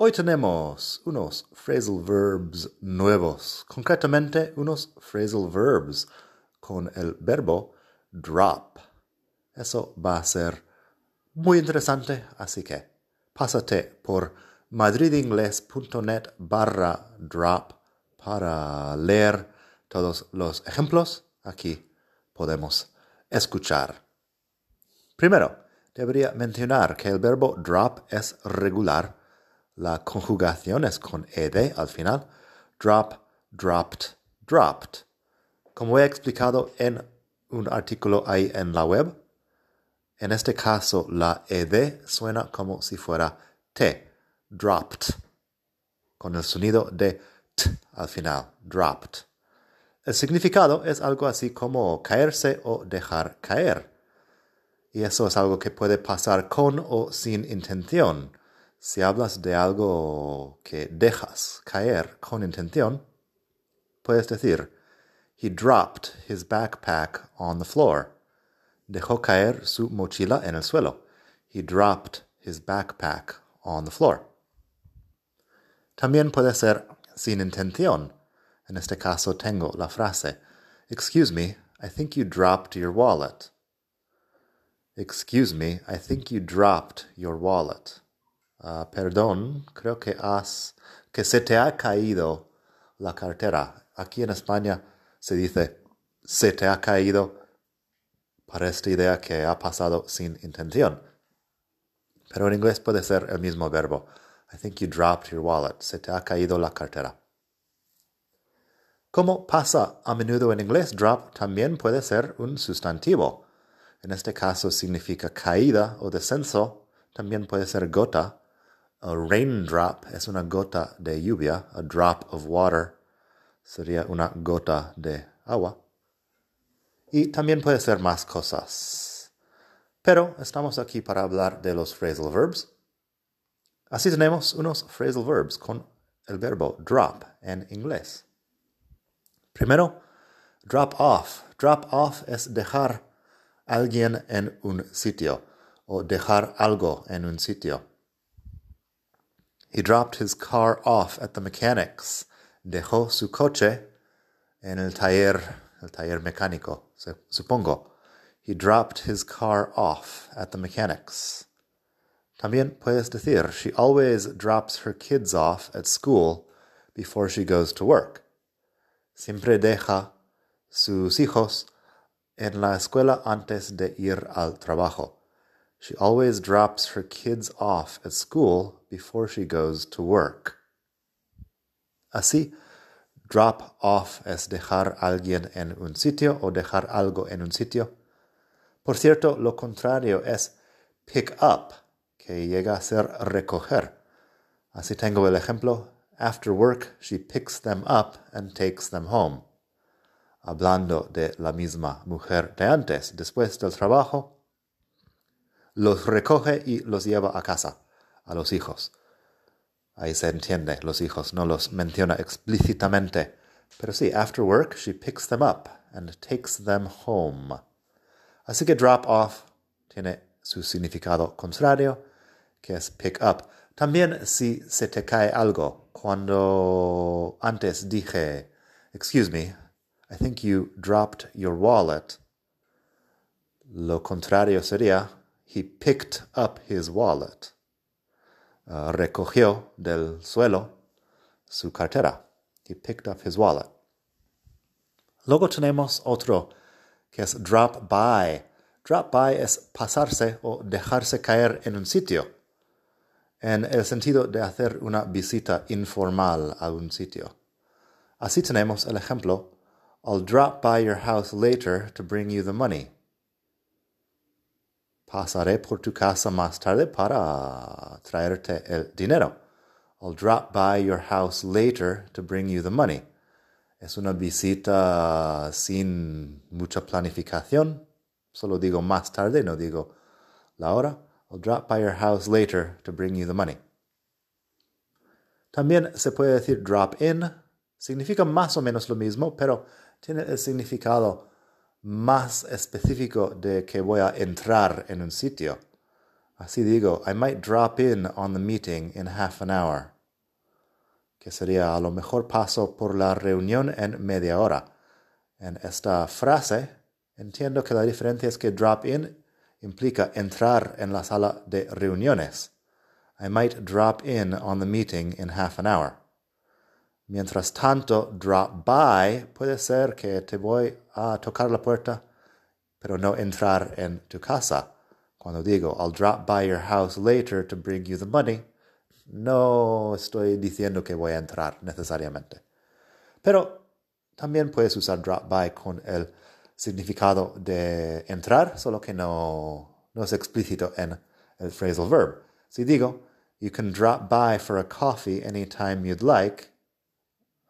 Hoy tenemos unos phrasal verbs nuevos, concretamente unos phrasal verbs con el verbo drop. Eso va a ser muy interesante, así que pásate por madridingles.net barra drop para leer todos los ejemplos. Aquí podemos escuchar. Primero, debería mencionar que el verbo drop es regular la conjugación es con ed al final. Drop, dropped, dropped. Como he explicado en un artículo ahí en la web, en este caso la ed suena como si fuera t, dropped, con el sonido de t al final, dropped. El significado es algo así como caerse o dejar caer. Y eso es algo que puede pasar con o sin intención. Si hablas de algo que dejas caer con intención, puedes decir, He dropped his backpack on the floor. Dejó caer su mochila en el suelo. He dropped his backpack on the floor. También puede ser sin intención. En este caso tengo la frase, Excuse me, I think you dropped your wallet. Excuse me, I think you dropped your wallet. Ah, perdón, creo que has, que se te ha caído la cartera. Aquí en España se dice se te ha caído para esta idea que ha pasado sin intención. Pero en inglés puede ser el mismo verbo. I think you dropped your wallet. Se te ha caído la cartera. Como pasa a menudo en inglés, drop también puede ser un sustantivo. En este caso significa caída o descenso. También puede ser gota a raindrop es una gota de lluvia. A drop of water sería una gota de agua. Y también puede ser más cosas. Pero estamos aquí para hablar de los phrasal verbs. Así tenemos unos phrasal verbs con el verbo drop en inglés. Primero, drop off. Drop off es dejar alguien en un sitio o dejar algo en un sitio. He dropped his car off at the mechanics. Dejó su coche en el taller, el taller mecánico, supongo. He dropped his car off at the mechanics. También puedes decir, she always drops her kids off at school before she goes to work. Siempre deja sus hijos en la escuela antes de ir al trabajo. She always drops her kids off at school before she goes to work. Así, drop off es dejar alguien en un sitio o dejar algo en un sitio. Por cierto, lo contrario es pick up, que llega a ser recoger. Así tengo el ejemplo. After work, she picks them up and takes them home. Hablando de la misma mujer de antes, después del trabajo, los recoge y los lleva a casa, a los hijos. Ahí se entiende, los hijos no los menciona explícitamente, pero sí, after work she picks them up and takes them home. Así que drop off tiene su significado contrario, que es pick up. También si se te cae algo, cuando antes dije, excuse me, I think you dropped your wallet, lo contrario sería, he picked up his wallet. Uh, recogió del suelo su cartera. He picked up his wallet. Luego tenemos otro que es drop by. Drop by es pasarse o dejarse caer en un sitio, en el sentido de hacer una visita informal a un sitio. Así tenemos el ejemplo, I'll drop by your house later to bring you the money. Pasaré por tu casa más tarde para traerte el dinero. I'll drop by your house later to bring you the money. Es una visita sin mucha planificación. Solo digo más tarde, no digo la hora. I'll drop by your house later to bring you the money. También se puede decir drop in. Significa más o menos lo mismo, pero tiene el significado más específico de que voy a entrar en un sitio. Así digo, I might drop in on the meeting in half an hour, que sería a lo mejor paso por la reunión en media hora. En esta frase entiendo que la diferencia es que drop in implica entrar en la sala de reuniones. I might drop in on the meeting in half an hour. Mientras tanto, drop by puede ser que te voy a tocar la puerta, pero no entrar en tu casa. Cuando digo, I'll drop by your house later to bring you the money, no estoy diciendo que voy a entrar necesariamente. Pero también puedes usar drop by con el significado de entrar, solo que no, no es explícito en el phrasal verb. Si digo, you can drop by for a coffee anytime you'd like,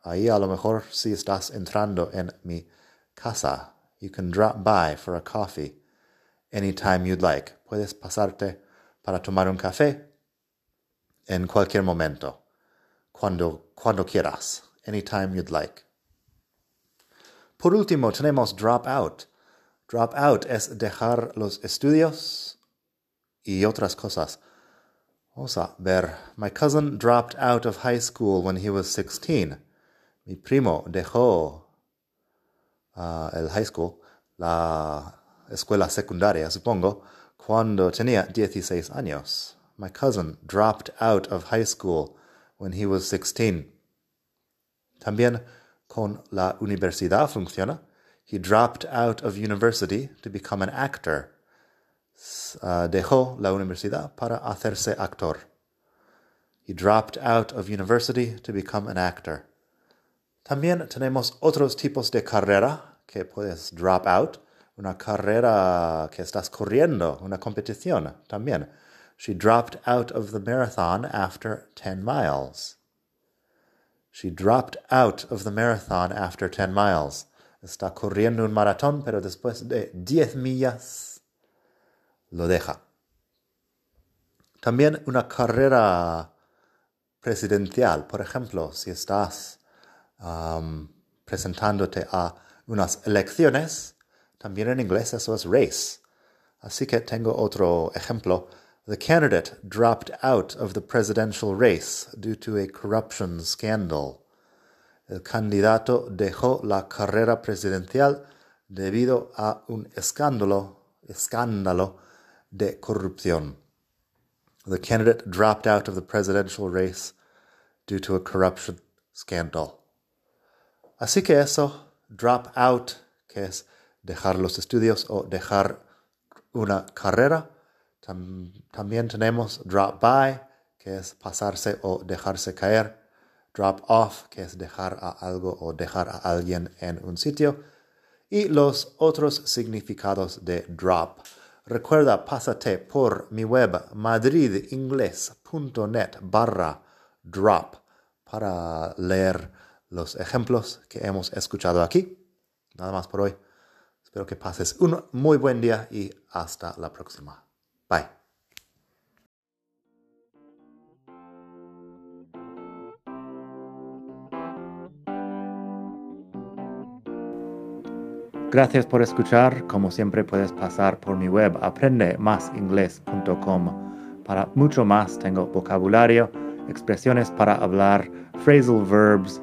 ahí a lo mejor si estás entrando en mi casa. You can drop by for a coffee anytime you'd like. Puedes pasarte para tomar un café en cualquier momento, cuando, cuando quieras, anytime you'd like. Por último, tenemos drop out. Drop out es dejar los estudios y otras cosas. Vamos a ver. My cousin dropped out of high school when he was 16. Mi primo dejó uh, el high school, la escuela secundaria, supongo, cuando tenía 16 años. My cousin dropped out of high school when he was 16. También con la universidad funciona. He dropped out of university to become an actor. Uh, dejó la universidad para hacerse actor. He dropped out of university to become an actor. También tenemos otros tipos de carrera que puedes drop out. Una carrera que estás corriendo, una competición también. She dropped out of the marathon after 10 miles. She dropped out of the marathon after 10 miles. Está corriendo un maratón, pero después de 10 millas lo deja. También una carrera presidencial, por ejemplo, si estás um, presentándote a unas elecciones, también en inglés eso es race. Así que tengo otro ejemplo. The candidate dropped out of the presidential race due to a corruption scandal. El candidato dejó la carrera presidencial debido a un escándalo, escándalo de corrupción. The candidate dropped out of the presidential race due to a corruption scandal. Así que eso, drop out, que es dejar los estudios o dejar una carrera, también tenemos drop by, que es pasarse o dejarse caer. Drop off, que es dejar a algo o dejar a alguien en un sitio. Y los otros significados de drop. Recuerda, pásate por mi web madridingles.net barra drop para leer los ejemplos que hemos escuchado aquí. Nada más por hoy. Espero que pases un muy buen día y hasta la próxima. Bye. Gracias por escuchar. Como siempre puedes pasar por mi web aprendemasingles.com. Para mucho más tengo vocabulario, expresiones para hablar, phrasal verbs,